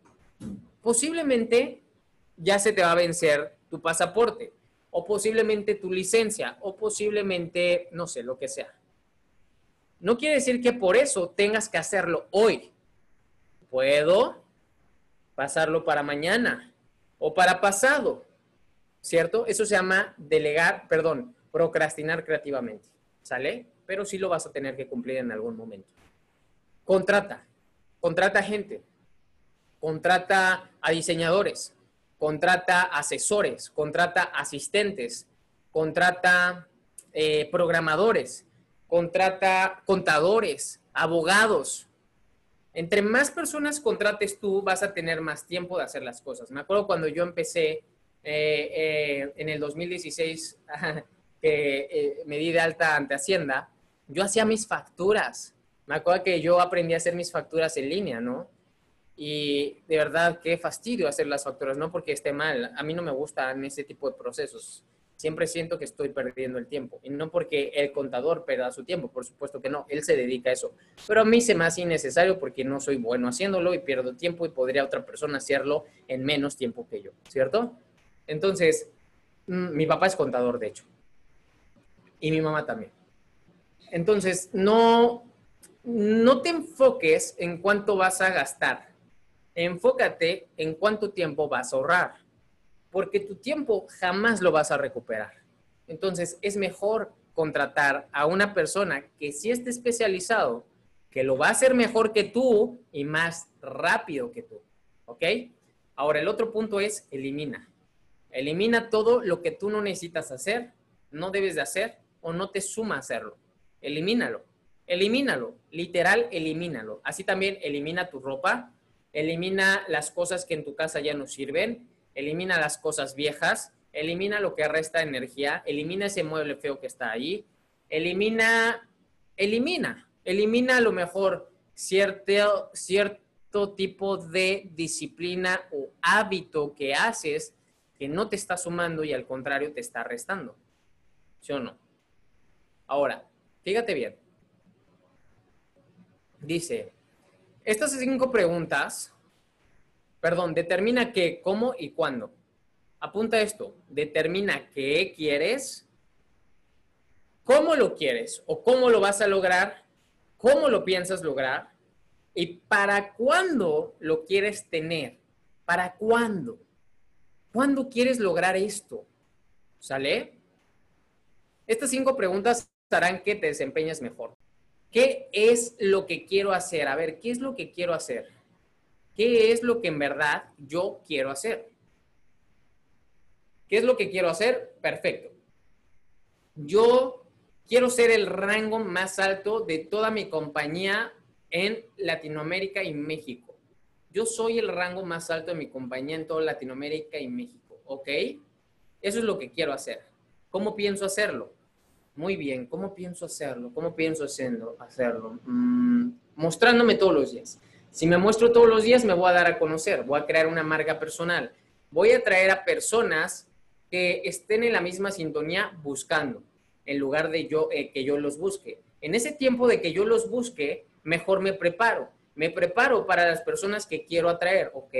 Posiblemente ya se te va a vencer tu pasaporte o posiblemente tu licencia o posiblemente, no sé, lo que sea. No quiere decir que por eso tengas que hacerlo hoy. Puedo pasarlo para mañana o para pasado, ¿cierto? Eso se llama delegar, perdón, procrastinar creativamente, ¿sale? Pero sí lo vas a tener que cumplir en algún momento. Contrata, contrata gente, contrata a diseñadores, contrata asesores, contrata asistentes, contrata eh, programadores, contrata contadores, abogados. Entre más personas contrates tú, vas a tener más tiempo de hacer las cosas. Me acuerdo cuando yo empecé eh, eh, en el 2016, que me di de alta ante Hacienda, yo hacía mis facturas. Me acuerdo que yo aprendí a hacer mis facturas en línea, ¿no? Y de verdad, qué fastidio hacer las facturas, no porque esté mal. A mí no me gustan ese tipo de procesos. Siempre siento que estoy perdiendo el tiempo. Y no porque el contador pierda su tiempo, por supuesto que no. Él se dedica a eso. Pero a mí se me hace innecesario porque no soy bueno haciéndolo y pierdo tiempo y podría otra persona hacerlo en menos tiempo que yo, ¿cierto? Entonces, mm, mi papá es contador, de hecho. Y mi mamá también. Entonces, no, no te enfoques en cuánto vas a gastar enfócate en cuánto tiempo vas a ahorrar, porque tu tiempo jamás lo vas a recuperar. Entonces, es mejor contratar a una persona que sí esté especializado, que lo va a hacer mejor que tú y más rápido que tú. ¿Ok? Ahora, el otro punto es elimina. Elimina todo lo que tú no necesitas hacer, no debes de hacer o no te suma hacerlo. Elimínalo. Elimínalo. Literal, elimínalo. Así también elimina tu ropa, elimina las cosas que en tu casa ya no sirven, elimina las cosas viejas, elimina lo que resta energía, elimina ese mueble feo que está ahí, elimina, elimina, elimina a lo mejor cierto, cierto tipo de disciplina o hábito que haces que no te está sumando y al contrario te está restando. ¿Sí o no? Ahora, fíjate bien. Dice, estas cinco preguntas, perdón, determina qué, cómo y cuándo. Apunta esto, determina qué quieres, cómo lo quieres o cómo lo vas a lograr, cómo lo piensas lograr y para cuándo lo quieres tener. ¿Para cuándo? ¿Cuándo quieres lograr esto? ¿Sale? Estas cinco preguntas harán que te desempeñes mejor. ¿Qué es lo que quiero hacer? A ver, ¿qué es lo que quiero hacer? ¿Qué es lo que en verdad yo quiero hacer? ¿Qué es lo que quiero hacer? Perfecto. Yo quiero ser el rango más alto de toda mi compañía en Latinoamérica y México. Yo soy el rango más alto de mi compañía en toda Latinoamérica y México, ¿ok? Eso es lo que quiero hacer. ¿Cómo pienso hacerlo? Muy bien, ¿cómo pienso hacerlo? ¿Cómo pienso hacerlo? hacerlo? Mm, mostrándome todos los días. Si me muestro todos los días, me voy a dar a conocer, voy a crear una marca personal. Voy a traer a personas que estén en la misma sintonía buscando, en lugar de yo, eh, que yo los busque. En ese tiempo de que yo los busque, mejor me preparo. Me preparo para las personas que quiero atraer, ¿ok?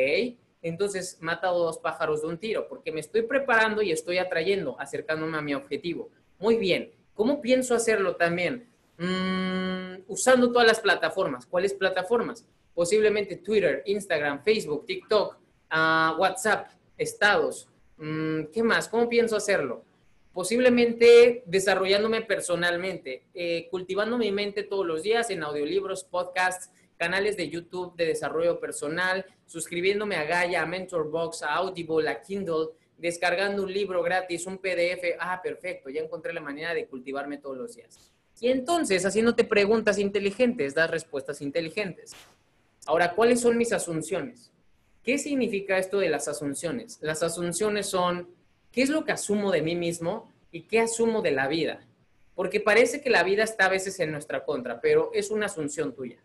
Entonces, mata dos pájaros de un tiro, porque me estoy preparando y estoy atrayendo, acercándome a mi objetivo. Muy bien. ¿Cómo pienso hacerlo también? Mm, usando todas las plataformas. ¿Cuáles plataformas? Posiblemente Twitter, Instagram, Facebook, TikTok, uh, WhatsApp, estados. Mm, ¿Qué más? ¿Cómo pienso hacerlo? Posiblemente desarrollándome personalmente, eh, cultivando mi mente todos los días en audiolibros, podcasts, canales de YouTube de desarrollo personal, suscribiéndome a Gaia, a Mentorbox, a Audible, a Kindle, descargando un libro gratis, un PDF. Ah, perfecto, ya encontré la manera de cultivarme todos los días. Y entonces, haciéndote preguntas inteligentes, das respuestas inteligentes. Ahora, ¿cuáles son mis asunciones? ¿Qué significa esto de las asunciones? Las asunciones son, ¿qué es lo que asumo de mí mismo y qué asumo de la vida? Porque parece que la vida está a veces en nuestra contra, pero es una asunción tuya.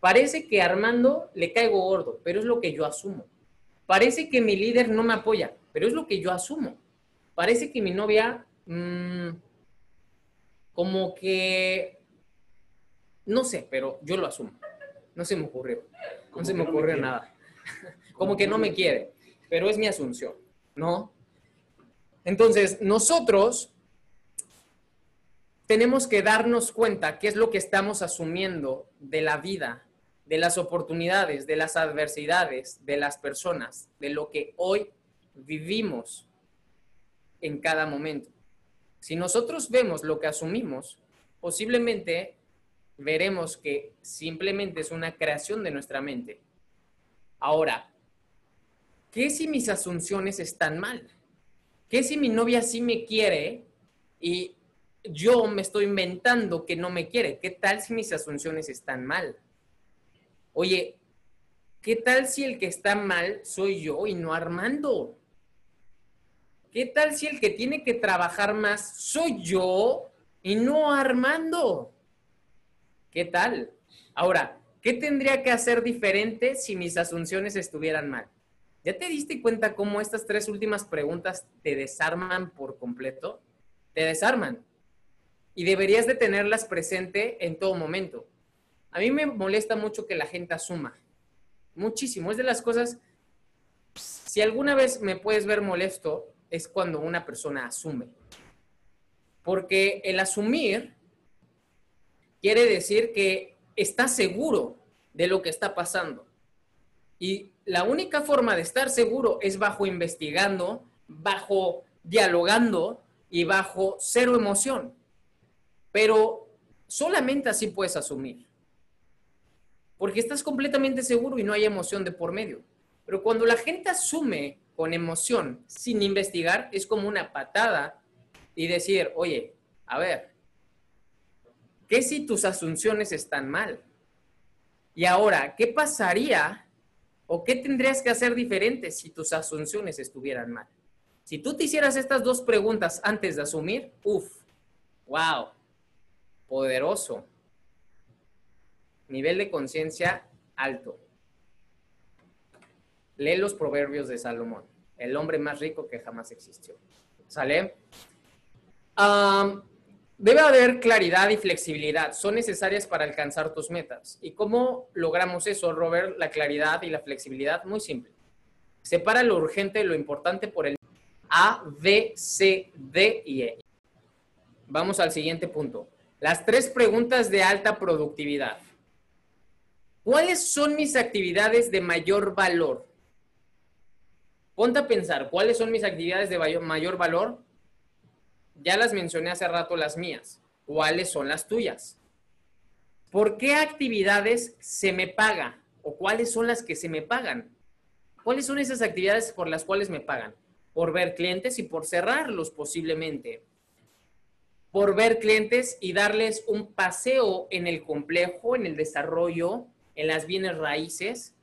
Parece que Armando le caigo gordo, pero es lo que yo asumo. Parece que mi líder no me apoya, pero es lo que yo asumo. Parece que mi novia, mmm, como que, no sé, pero yo lo asumo. No se me ocurrió. No se me ocurrió nada. como que no me quiere, pero es mi asunción, ¿no? Entonces, nosotros tenemos que darnos cuenta qué es lo que estamos asumiendo de la vida, de las oportunidades, de las adversidades, de las personas, de lo que hoy vivimos en cada momento. Si nosotros vemos lo que asumimos, posiblemente veremos que simplemente es una creación de nuestra mente. Ahora, ¿qué si mis asunciones están mal? ¿Qué si mi novia sí me quiere y yo me estoy inventando que no me quiere? ¿Qué tal si mis asunciones están mal? Oye, ¿qué tal si el que está mal soy yo y no Armando? ¿Qué tal si el que tiene que trabajar más soy yo y no Armando? ¿Qué tal? Ahora, ¿qué tendría que hacer diferente si mis asunciones estuvieran mal? ¿Ya te diste cuenta cómo estas tres últimas preguntas te desarman por completo? Te desarman. Y deberías de tenerlas presente en todo momento. A mí me molesta mucho que la gente asuma. Muchísimo. Es de las cosas, si alguna vez me puedes ver molesto, es cuando una persona asume. Porque el asumir quiere decir que está seguro de lo que está pasando. Y la única forma de estar seguro es bajo investigando, bajo dialogando y bajo cero emoción. Pero solamente así puedes asumir. Porque estás completamente seguro y no hay emoción de por medio. Pero cuando la gente asume con emoción, sin investigar, es como una patada y decir, oye, a ver, ¿qué si tus asunciones están mal? Y ahora, ¿qué pasaría o qué tendrías que hacer diferente si tus asunciones estuvieran mal? Si tú te hicieras estas dos preguntas antes de asumir, uff, wow, poderoso. Nivel de conciencia alto. Lee los proverbios de Salomón, el hombre más rico que jamás existió. ¿Sale? debe haber claridad y flexibilidad. Son necesarias para alcanzar tus metas. ¿Y cómo logramos eso, Robert? La claridad y la flexibilidad. Muy simple. Separa lo urgente y lo importante por el A, B, C, D y E. Vamos al siguiente punto. Las tres preguntas de alta productividad. ¿Cuáles son mis actividades de mayor valor? Ponte a pensar, ¿cuáles son mis actividades de mayor valor? Ya las mencioné hace rato las mías. ¿Cuáles son las tuyas? ¿Por qué actividades se me paga? ¿O cuáles son las que se me pagan? ¿Cuáles son esas actividades por las cuales me pagan? Por ver clientes y por cerrarlos posiblemente. Por ver clientes y darles un paseo en el complejo, en el desarrollo, en las bienes raíces.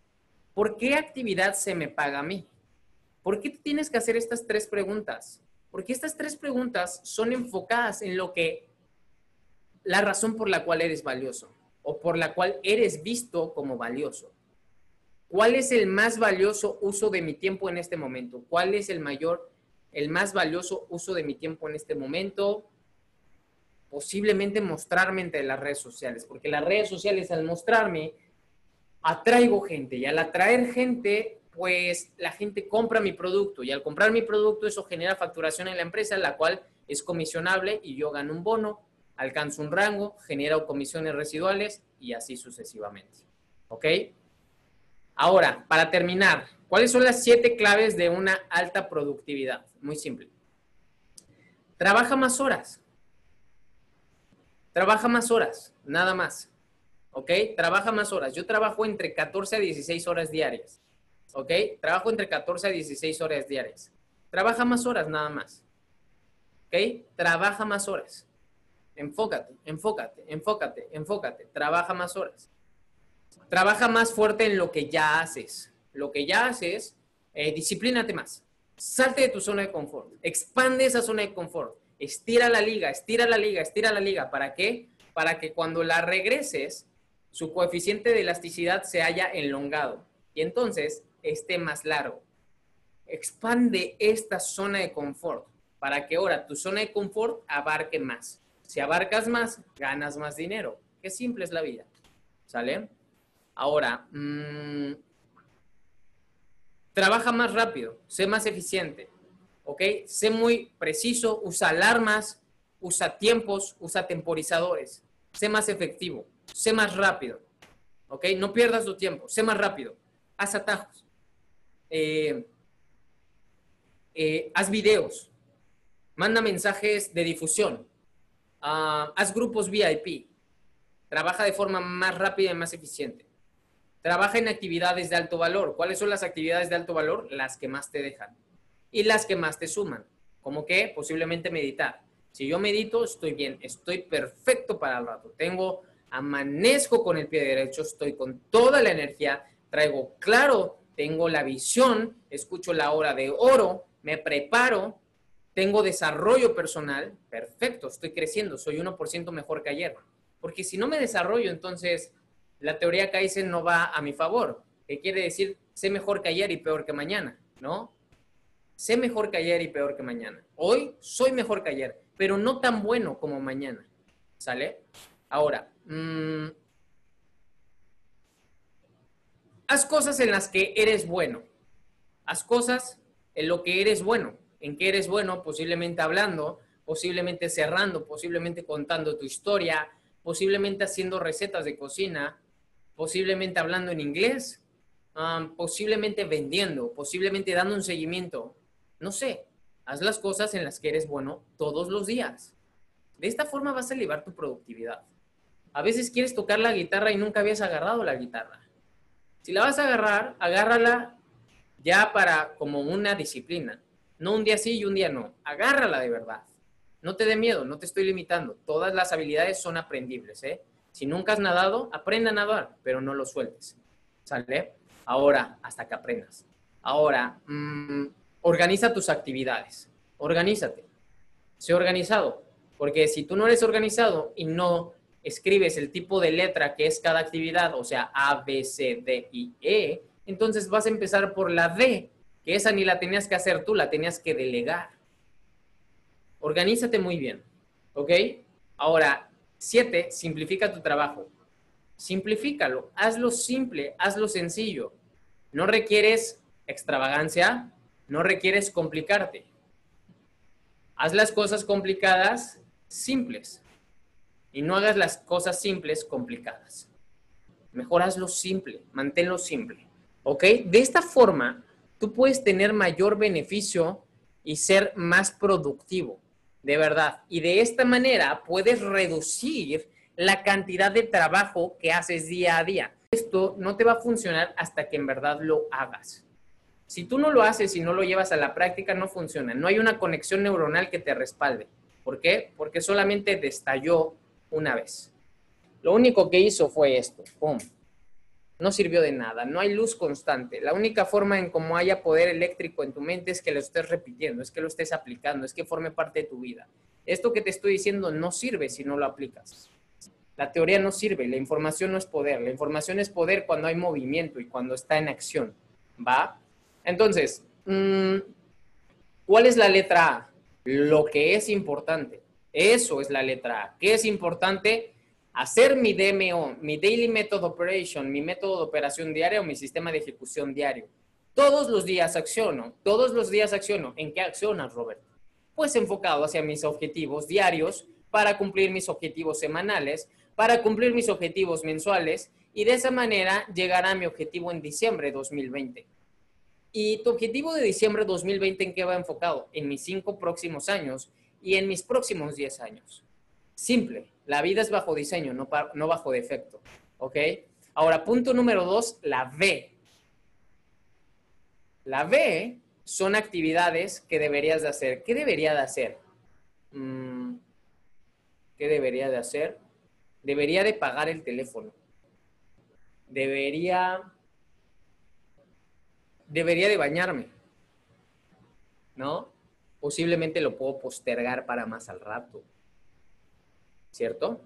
¿Por qué actividad se me paga a mí? ¿Por qué tienes que hacer estas tres preguntas? Porque estas tres preguntas son enfocadas en lo que, la razón por la cual eres valioso o por la cual eres visto como valioso. ¿Cuál es el más valioso uso de mi tiempo en este momento? ¿Cuál es el mayor, el más valioso uso de mi tiempo en este momento? Posiblemente mostrarme entre las redes sociales, porque las redes sociales al mostrarme atraigo gente y al atraer gente, pues la gente compra mi producto y al comprar mi producto eso genera facturación en la empresa, la cual es comisionable y yo gano un bono, alcanzo un rango, genera comisiones residuales y así sucesivamente. ¿Ok? Ahora, para terminar, ¿cuáles son las siete claves de una alta productividad? Muy simple. Trabaja más horas. Trabaja más horas, nada más. ¿Ok? Trabaja más horas. Yo trabajo entre 14 a 16 horas diarias. ¿Ok? Trabajo entre 14 a 16 horas diarias. Trabaja más horas, nada más. ¿Ok? Trabaja más horas. Enfócate, enfócate, enfócate, enfócate. Trabaja más horas. Trabaja más fuerte en lo que ya haces. Lo que ya haces, eh, disciplínate más. Salte de tu zona de confort. Expande esa zona de confort. Estira la liga, estira la liga, estira la liga. ¿Para qué? Para que cuando la regreses, su coeficiente de elasticidad se haya enlongado y entonces esté más largo. Expande esta zona de confort para que ahora tu zona de confort abarque más. Si abarcas más, ganas más dinero. Qué simple es la vida. ¿Sale? Ahora, mm, trabaja más rápido, sé más eficiente, ¿ok? Sé muy preciso, usa alarmas, usa tiempos, usa temporizadores, sé más efectivo, sé más rápido, ¿ok? No pierdas tu tiempo, sé más rápido, haz atajos, eh, eh, haz videos, manda mensajes de difusión, ah, haz grupos VIP, trabaja de forma más rápida y más eficiente. Trabaja en actividades de alto valor. ¿Cuáles son las actividades de alto valor? Las que más te dejan y las que más te suman. Como que posiblemente meditar. Si yo medito, estoy bien, estoy perfecto para el rato. Tengo, amanezco con el pie derecho, estoy con toda la energía, traigo claro, tengo la visión, escucho la hora de oro, me preparo, tengo desarrollo personal, perfecto, estoy creciendo, soy 1% mejor que ayer. Porque si no me desarrollo, entonces la teoría Kaizen no va a mi favor, que quiere decir sé mejor que ayer y peor que mañana, ¿no? Sé mejor que ayer y peor que mañana. Hoy soy mejor que ayer, pero no tan bueno como mañana, ¿sale? Ahora, mm, haz cosas en las que eres bueno. Haz cosas en lo que eres bueno. En qué eres bueno, posiblemente hablando, posiblemente cerrando, posiblemente contando tu historia, posiblemente haciendo recetas de cocina, posiblemente hablando en inglés, posiblemente vendiendo, posiblemente dando un seguimiento. No sé, haz las cosas en las que eres bueno todos los días. De esta forma vas a elevar tu productividad. A veces quieres tocar la guitarra y nunca habías agarrado la guitarra. Si la vas a agarrar, agárrala ya para como una disciplina. No un día sí y un día no. Agárrala de verdad. No te dé miedo, no te estoy limitando. Todas las habilidades son aprendibles, ¿eh? Si nunca has nadado, aprende a nadar, pero no lo sueltes. ¿Sale? Ahora, hasta que aprendas. Ahora, mm, organiza tus actividades. Organízate. Sé organizado. Porque si tú no eres organizado y no escribes el tipo de letra que es cada actividad, o sea, A, B, C, D y E, entonces vas a empezar por la D, que esa ni la tenías que hacer tú, la tenías que delegar. Organízate muy bien. ¿Ok? Ahora, Siete, simplifica tu trabajo. Simplifícalo, hazlo simple, hazlo sencillo. No requieres extravagancia, no requieres complicarte. Haz las cosas complicadas simples y no hagas las cosas simples complicadas. Mejor hazlo simple, manténlo simple. ¿Ok? De esta forma, tú puedes tener mayor beneficio y ser más productivo de verdad. Y de esta manera puedes reducir la cantidad de trabajo que haces día a día. Esto no te va a funcionar hasta que en verdad lo hagas. Si tú no lo haces y no lo llevas a la práctica, no funciona. No hay una conexión neuronal que te respalde. ¿Por qué? Porque solamente destalló una vez. Lo único que hizo fue esto. No sirvió de nada, no hay luz constante. La única forma en cómo haya poder eléctrico en tu mente es que lo estés repitiendo, es que lo estés aplicando, es que forme parte de tu vida. Esto que te estoy diciendo no sirve si no lo aplicas. La teoría no sirve, la información no es poder. La información es poder cuando hay movimiento y cuando está en acción. ¿Va? Entonces, mm, ¿cuál es la letra A? Lo que es importante. Eso es la letra A. ¿Qué es importante? Hacer mi DMO, mi Daily Method Operation, mi método de operación diaria o mi sistema de ejecución diario. Todos los días acciono, todos los días acciono. ¿En qué accionas, Robert? Pues enfocado hacia mis objetivos diarios para cumplir mis objetivos semanales, para cumplir mis objetivos mensuales y de esa manera llegar a mi objetivo en diciembre de 2020. ¿Y tu objetivo de diciembre de 2020 en qué va enfocado? En mis cinco próximos años y en mis próximos 10 años. Simple, la vida es bajo diseño, no, no bajo defecto. ¿Ok? Ahora, punto número dos, la V. La B son actividades que deberías de hacer. ¿Qué debería de hacer? Mm, ¿Qué debería de hacer? Debería de pagar el teléfono. Debería... Debería de bañarme. ¿No? Posiblemente lo puedo postergar para más al rato. ¿Cierto?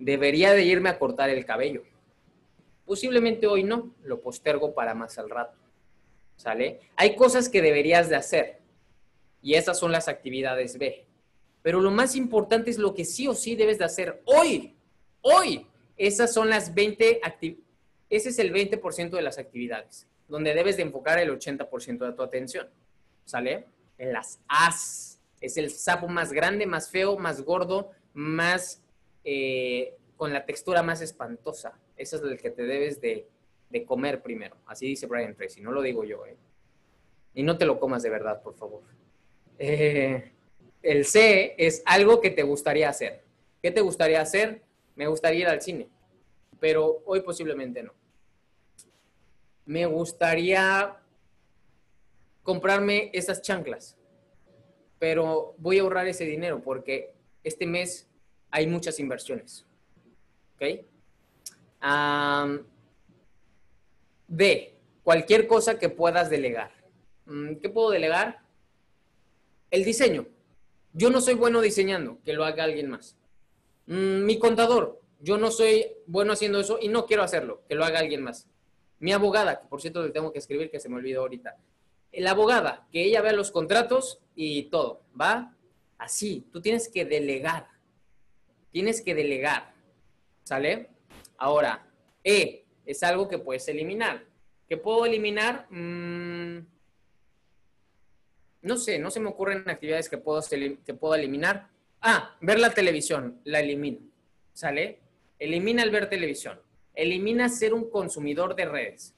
Debería de irme a cortar el cabello. Posiblemente hoy no, lo postergo para más al rato. ¿Sale? Hay cosas que deberías de hacer y esas son las actividades B. Pero lo más importante es lo que sí o sí debes de hacer hoy. Hoy. Esas son las 20 actividades. Ese es el 20% de las actividades, donde debes de enfocar el 80% de tu atención. ¿Sale? En las As. Es el sapo más grande, más feo, más gordo, más eh, con la textura más espantosa. Ese es el que te debes de de comer primero. Así dice Brian Tracy, no lo digo yo. ¿eh? Y no te lo comas de verdad, por favor. Eh, el C es algo que te gustaría hacer. ¿Qué te gustaría hacer? Me gustaría ir al cine, pero hoy posiblemente no. Me gustaría comprarme esas chanclas, pero voy a ahorrar ese dinero porque este mes hay muchas inversiones. ¿Ok? D, cualquier cosa que puedas delegar. Mm, ¿Qué puedo delegar? El diseño. Yo no soy bueno diseñando, que lo haga alguien más. Mm, mi contador, yo no soy bueno haciendo eso y no quiero hacerlo, que lo haga alguien más. Mi abogada, que por cierto le tengo que escribir, que se me olvidó ahorita. La abogada, que ella vea los contratos y todo, ¿va? Así, tú tienes que delegar. Tienes que delegar. ¿Sale? Ahora, E, es algo que puedes eliminar. ¿Qué puedo eliminar? Mm, no sé, no se me ocurren actividades que puedo, que puedo eliminar. Ah, ver la televisión, la elimino. ¿Sale? Elimina el ver televisión. Elimina ser un consumidor de redes.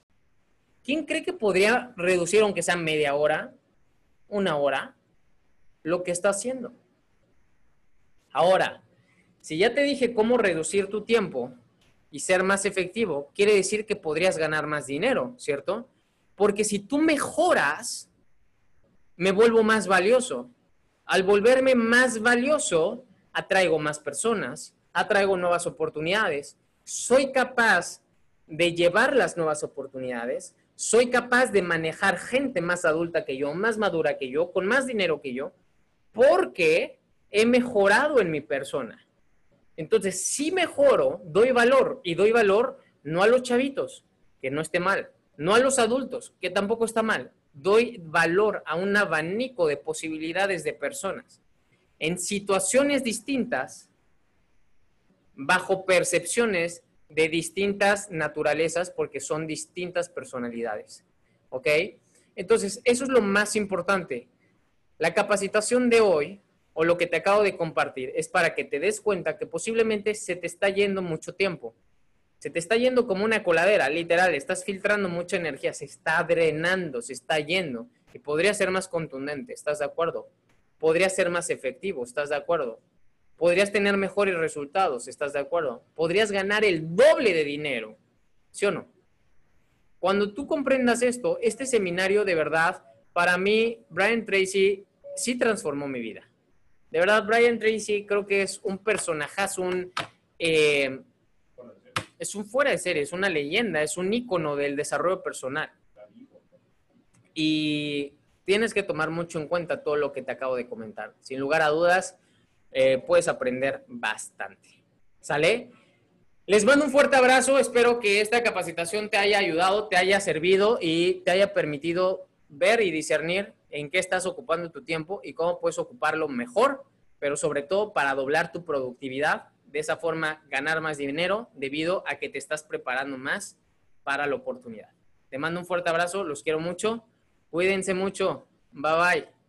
¿Quién cree que podría reducir, aunque sea media hora, una hora, lo que está haciendo? Ahora, si ya te dije cómo reducir tu tiempo, y ser más efectivo, quiere decir que podrías ganar más dinero, ¿cierto? Porque si tú mejoras, me vuelvo más valioso. Al volverme más valioso, atraigo más personas, atraigo nuevas oportunidades. Soy capaz de llevar las nuevas oportunidades, soy capaz de manejar gente más adulta que yo, más madura que yo, con más dinero que yo, porque he mejorado en mi persona. Entonces, si mejoro, doy valor y doy valor no a los chavitos, que no esté mal, no a los adultos, que tampoco está mal. Doy valor a un abanico de posibilidades de personas en situaciones distintas, bajo percepciones de distintas naturalezas, porque son distintas personalidades. ¿Ok? Entonces, eso es lo más importante. La capacitación de hoy o lo que te acabo de compartir es para que te des cuenta que posiblemente se te está yendo mucho tiempo. Se te está yendo como una coladera, literal, estás filtrando mucha energía, se está drenando, se está yendo. Y podría ser más contundente, ¿estás de acuerdo? Podría ser más efectivo, ¿estás de acuerdo? Podrías tener mejores resultados, ¿estás de acuerdo? Podrías ganar el doble de dinero, ¿sí o no? Cuando tú comprendas esto, este seminario de verdad, para mí, Brian Tracy sí transformó mi vida. De verdad, Brian Tracy creo que es un personajazo, un, eh, es un fuera de serie, es una leyenda, es un ícono del desarrollo personal. Y tienes que tomar mucho en cuenta todo lo que te acabo de comentar. Sin lugar a dudas, eh, puedes aprender bastante. ¿Sale? Les mando un fuerte abrazo. Espero que esta capacitación te haya ayudado, te haya servido y te haya permitido ver y discernir en qué estás ocupando tu tiempo y cómo puedes ocuparlo mejor, pero sobre todo para doblar tu productividad. De esa forma, ganar más dinero debido a que te estás preparando más para la oportunidad. Te mando un fuerte abrazo, los quiero mucho. Cuídense mucho. Bye bye.